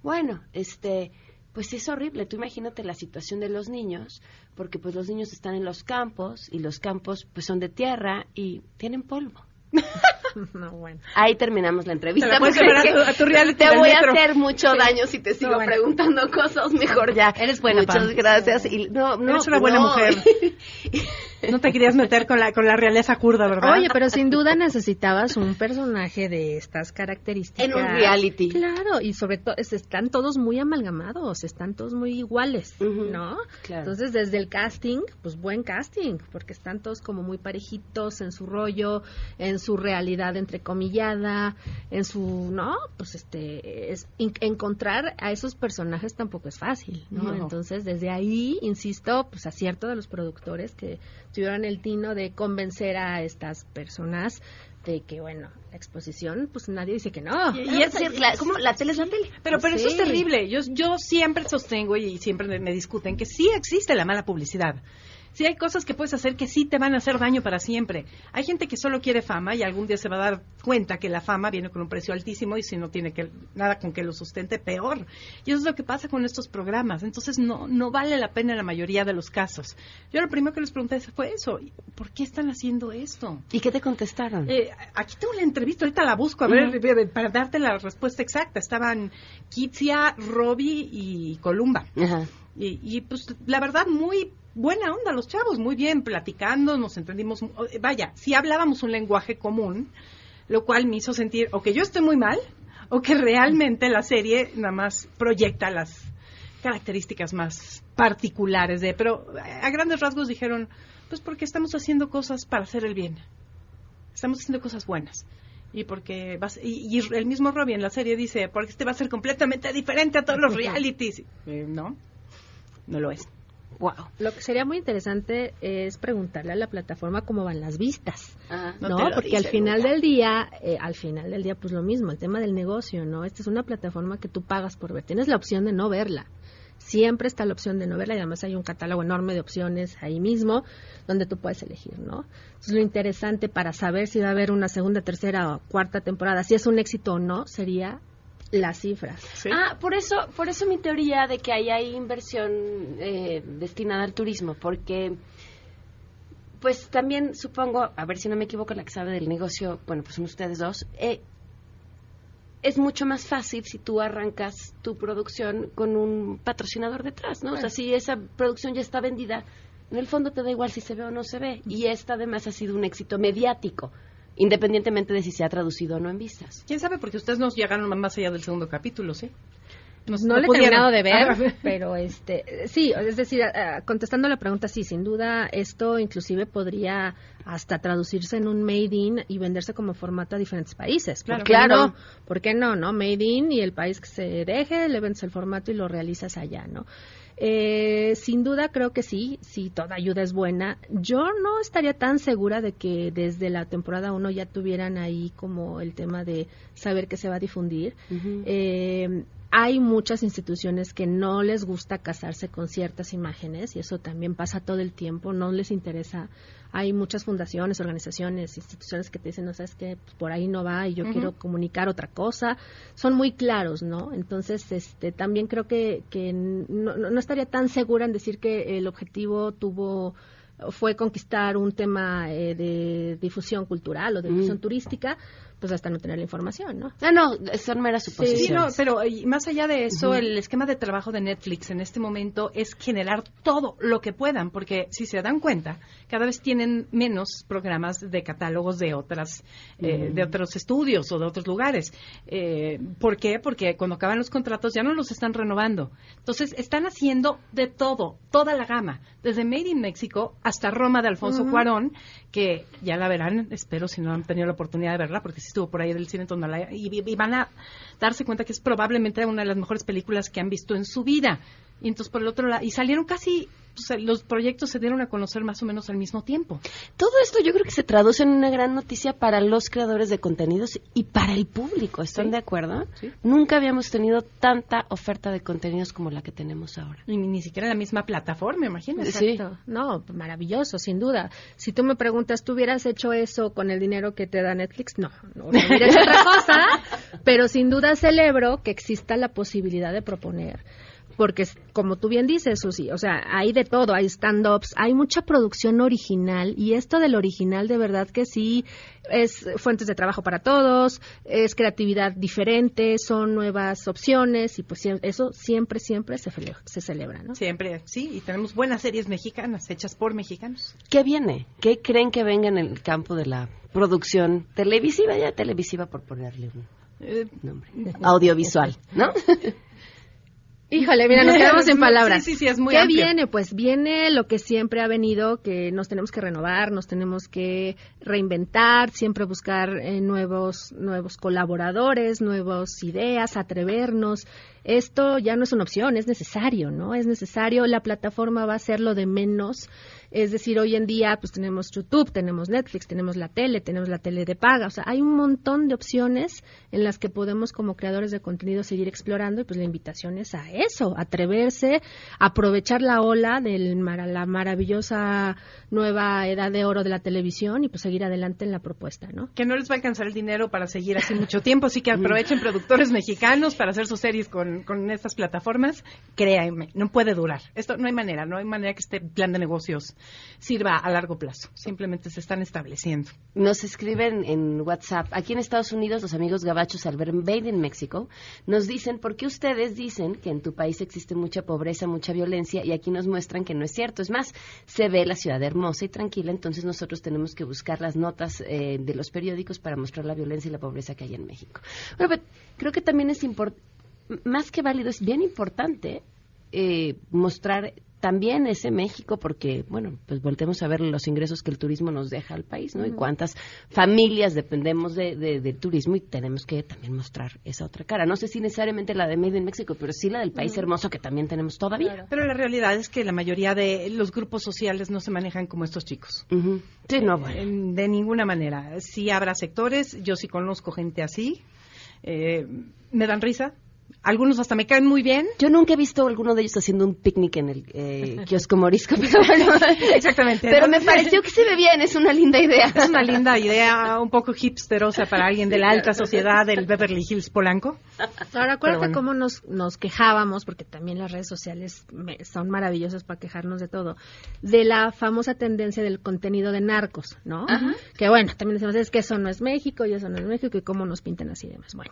bueno, este, pues es horrible, tú imagínate la situación de los niños, porque pues los niños están en los campos, y los campos pues son de tierra y tienen polvo. no, bueno. Ahí terminamos la entrevista. Te la puedes porque llevar a tu- a tu reality te del voy metro. a hacer mucho Sí. daño si te sigo No, bueno. preguntando cosas. Mejor ya. Eres buena, Muchas gracias. Y no, no, Eres una buena no. mujer. No te querías meter con la, con la realeza kurda, ¿verdad? Oye, pero sin duda necesitabas un personaje de estas características. En un reality. Claro, y sobre todo es- están todos muy amalgamados, están todos muy iguales, ¿no? Claro. Entonces, desde el casting, pues buen casting, porque están todos como muy parejitos en su rollo, en su realidad entrecomillada, en su, ¿no? Pues este, es, en- encontrar a esos personajes tampoco es fácil, ¿no? No. Entonces, desde ahí, insisto, pues acierto de los productores que tuvieron el tino de convencer a estas personas de que, bueno, la exposición, pues nadie dice que no. Y- y es decir, la- ¿cómo? La tele es la tele. Pero, pero eso es terrible. Yo, yo siempre sostengo y siempre me discuten que sí existe la mala publicidad. Sí hay cosas que puedes hacer que sí te van a hacer daño para siempre. Hay gente que solo quiere fama y algún día se va a dar cuenta que la fama viene con un precio altísimo y si no tiene que, nada con que lo sustente, peor. Y eso es lo que pasa con estos programas. Entonces no, no vale la pena en la mayoría de los casos. Yo lo primero que les pregunté fue eso. ¿Por qué están haciendo esto? ¿Y qué te contestaron? Eh, aquí tengo la entrevista, ahorita la busco, a ver, eh, para darte la respuesta exacta. Estaban Kitsia, Robbie y Columba. Ajá. Y, y, pues la verdad, muy buena onda los chavos, muy bien, platicando, nos entendimos. Vaya, si hablábamos un lenguaje común, lo cual me hizo sentir o que yo estoy muy mal o que realmente la serie nada más proyecta las características más particulares de, pero a grandes rasgos dijeron, pues porque estamos haciendo cosas para hacer el bien, estamos haciendo cosas buenas. Y porque vas, y, y el mismo Robbie en la serie dice, porque este va a ser completamente diferente a todos los realities. Eh, no, no lo es. Wow. Lo que sería muy interesante es preguntarle a la plataforma cómo van las vistas, Ah, ¿no? Porque al final nunca. del día, eh, al final del día, pues lo mismo, el tema del negocio, ¿no? Esta es una plataforma que tú pagas por ver, tienes la opción de no verla. siempre está la opción de no verla y además hay un catálogo enorme de opciones ahí mismo donde tú puedes elegir, ¿no? Entonces, lo interesante para saber si va a haber una segunda, tercera o cuarta temporada, si es un éxito o no, sería las cifras. Ah, por eso, por eso mi teoría de que ahí hay inversión eh, destinada al turismo, porque pues también supongo, a ver si no me equivoco, la que sabe del negocio, bueno, pues son ustedes dos, eh, es mucho más fácil si tú arrancas tu producción con un patrocinador detrás, ¿no? O sea, si esa producción ya está vendida, en el fondo te da igual si se ve o no se ve. Y esta además ha sido un éxito mediático, independientemente de si se ha traducido o no en vistas. ¿Quién sabe? Porque ustedes nos llegaron más allá del segundo capítulo, ¿sí? Nos- no, le he pudieron. terminado de ver, Ah, pero este, sí, es decir, ah, contestando la pregunta, sí, sin duda esto inclusive podría hasta traducirse en un made in y venderse como formato a diferentes países. Claro. ¿Por qué Claro. no? ¿Por qué no? ¿No? Made in y el país que se deje, le vendes el formato y lo realizas allá, ¿no? Eh, sin duda creo que sí, sí, toda ayuda es buena. Yo no estaría tan segura de que desde la temporada 1 ya tuvieran ahí como el tema de saber que se va a difundir. Eh, hay muchas instituciones que no les gusta casarse con ciertas imágenes y eso también pasa todo el tiempo, no les interesa. Hay muchas fundaciones, organizaciones, instituciones que te dicen, no sabes que por ahí no va y yo quiero comunicar otra cosa. Son muy claros, ¿no? Entonces, este, también creo que, que no, no- no estaría tan segura en decir que el objetivo tuvo fue conquistar un tema eh, de difusión cultural o de difusión turística, pues hasta no tener la información, ¿no? Ah, no, son meras Sí, no, pero y más allá de eso, el esquema de trabajo de Netflix en este momento es generar todo lo que puedan, porque si se dan cuenta, cada vez tienen menos programas de catálogos de otras, eh, de otros estudios o de otros lugares. Eh, ¿Por qué? Porque cuando acaban los contratos ya no los están renovando. Entonces están haciendo de todo, toda la gama, desde Made in México hasta Roma de Alfonso Ujú. Cuarón, que ya la verán, espero si no han tenido la oportunidad de verla, porque sí estuvo por ahí del cine Tonalá, y, y van a darse cuenta que es probablemente una de las mejores películas que han visto en su vida. Y entonces por el otro lado, y salieron casi, los proyectos se dieron a conocer más o menos al mismo tiempo. Todo esto yo creo que se traduce en una gran noticia para los creadores de contenidos y para el público. ¿Están de acuerdo? Nunca habíamos tenido tanta oferta de contenidos como la que tenemos ahora. Y ni siquiera la misma plataforma, imagínate. Exacto. No, maravilloso, sin duda. Si tú me preguntas, ¿tú hubieras hecho eso con el dinero que te da Netflix? No, no hubiera hecho otra cosa, pero sin duda celebro que exista la posibilidad de proponer. Porque, es- como tú bien dices, Susi, o sea, hay de todo, hay stand-ups, hay mucha producción original y esto del original de verdad que sí es fuentes de trabajo para todos, es creatividad diferente, son nuevas opciones y pues eso siempre, siempre se, se celebra, ¿no? Siempre, sí, y tenemos buenas series mexicanas hechas por mexicanos. ¿Qué viene? ¿Qué creen que venga en el campo de la producción televisiva? Ya televisiva por ponerle un Eh, nombre. Audiovisual, ¿no? Híjole, mira, nos quedamos sin palabras. Sí, sí, sí, es muy ¿Qué amplio. viene? Pues viene lo que siempre ha venido, que nos tenemos que renovar, nos tenemos que reinventar, siempre buscar eh, nuevos, nuevos colaboradores, nuevas ideas, atrevernos. Esto ya no es una opción, es necesario, ¿no? Es necesario, la plataforma va a ser lo de menos. Es decir, hoy en día pues tenemos YouTube, tenemos Netflix, tenemos la tele, tenemos la tele de paga. O sea, hay un montón de opciones en las que podemos como creadores de contenido seguir explorando y pues la invitación es a eso, atreverse, aprovechar la ola de la maravillosa nueva edad de oro de la televisión y pues seguir adelante en la propuesta, ¿no? Que no les va a alcanzar el dinero para seguir así mucho tiempo, así que aprovechen productores mexicanos para hacer sus series con, con estas plataformas. Créanme, no puede durar. Esto no hay manera, no hay manera que este plan de negocios sirva a largo plazo. Simplemente se están estableciendo. Nos escriben en WhatsApp, aquí en Estados Unidos, los amigos gabachos al ver in México, nos dicen, ¿por qué ustedes dicen que en tu país existe mucha pobreza, mucha violencia? Y aquí nos muestran que no es cierto. Es más, se ve la ciudad hermosa y tranquila, entonces nosotros tenemos que buscar las notas eh, de los periódicos para mostrar la violencia y la pobreza que hay en México. Bueno, pero creo que también es importante, más que válido, es bien importante eh, mostrar también ese México, porque, bueno, pues voltemos a ver los ingresos que el turismo nos deja al país, ¿no? Y cuántas familias dependemos de, de- del turismo y tenemos que también mostrar esa otra cara. No sé si necesariamente la de Made in México, pero sí la del país hermoso que también tenemos todavía. Pero la realidad es que la mayoría de los grupos sociales no se manejan como estos chicos. Sí, no, bueno. En- De ninguna manera. Sí habrá sectores, yo sí conozco gente así. Eh, me dan risa. Algunos hasta me caen muy bien. Yo nunca he visto a alguno de ellos haciendo un picnic en el eh, kiosco morisco, pero bueno. Exactamente. Pero me pareció que se ve bien, es una linda idea. Es una linda idea, un poco hipsterosa para alguien de la alta sociedad del Beverly Hills Polanco. Ahora, acuérdate bueno. cómo nos, nos quejábamos, porque también las redes sociales me- son maravillosas para quejarnos de todo, de la famosa tendencia del contenido de narcos, ¿no? Ajá. Que bueno, también decimos, es que eso no es México y eso no es México y cómo nos pintan así y demás. Bueno,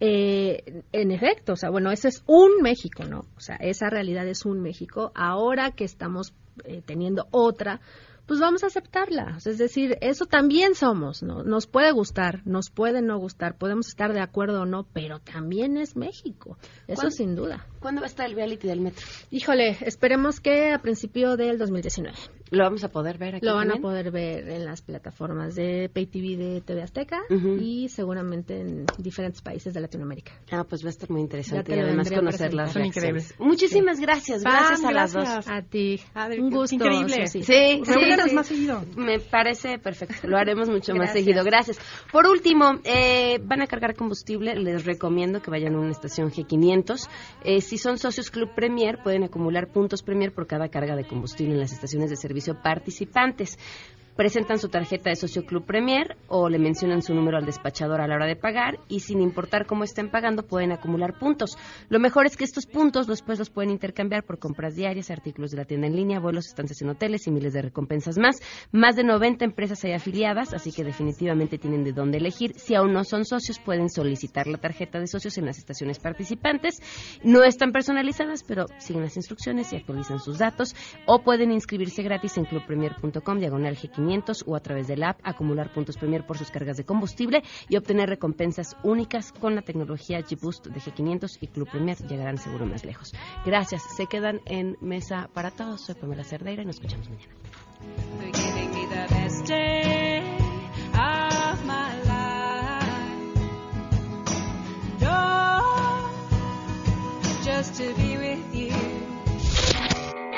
eh, en efecto, o sea, bueno, ese es un México, ¿no? O sea, esa realidad es un México. Ahora que estamos eh, teniendo otra, pues vamos a aceptarla. O sea, es decir, eso también somos, ¿no? Nos puede gustar, nos puede no gustar, podemos estar de acuerdo o no, pero también es México. Eso ¿Cuándo- sin duda. ¿Cuándo va a estar el reality del metro? Híjole, esperemos que a principio del 2019. ¿Lo vamos a poder ver aquí Lo van a poder ver en las plataformas de Pay TV de TV Azteca y seguramente en diferentes países de Latinoamérica. Ah, pues va a estar muy interesante te y además conocer las. Son reacciones. increíbles. Muchísimas gracias, gracias Pam, a las gracias. dos. A ti. Un gusto. increíble. Susi. Sí, sí, Sí. más seguido. Me parece perfecto. Lo haremos mucho más seguido. Gracias. Por último, eh, van a cargar combustible. Les recomiendo que vayan a una estación G500. Eh, si son socios Club Premier, pueden acumular puntos Premier por cada carga de combustible en las estaciones de servicio participantes. Presentan su tarjeta de socio Club Premier o le mencionan su número al despachador a la hora de pagar y sin importar cómo estén pagando pueden acumular puntos. Lo mejor es que estos puntos después los pueden intercambiar por compras diarias, artículos de la tienda en línea, vuelos, estancias en hoteles y miles de recompensas más. Más de 90 empresas hay afiliadas, así que definitivamente tienen de dónde elegir. Si aún no son socios, pueden solicitar la tarjeta de socios en las estaciones participantes. No están personalizadas, pero siguen las instrucciones y actualizan sus datos. O pueden inscribirse gratis en clubpremier.com, diagonal G500 o a través de la app, acumular puntos Premier por sus cargas de combustible y obtener recompensas únicas con la tecnología G-Boost de G500 y Club Premier. Llegarán seguro más lejos. Gracias. Se quedan en Mesa para Todos. Soy Pamela Cerdeira y nos escuchamos mañana.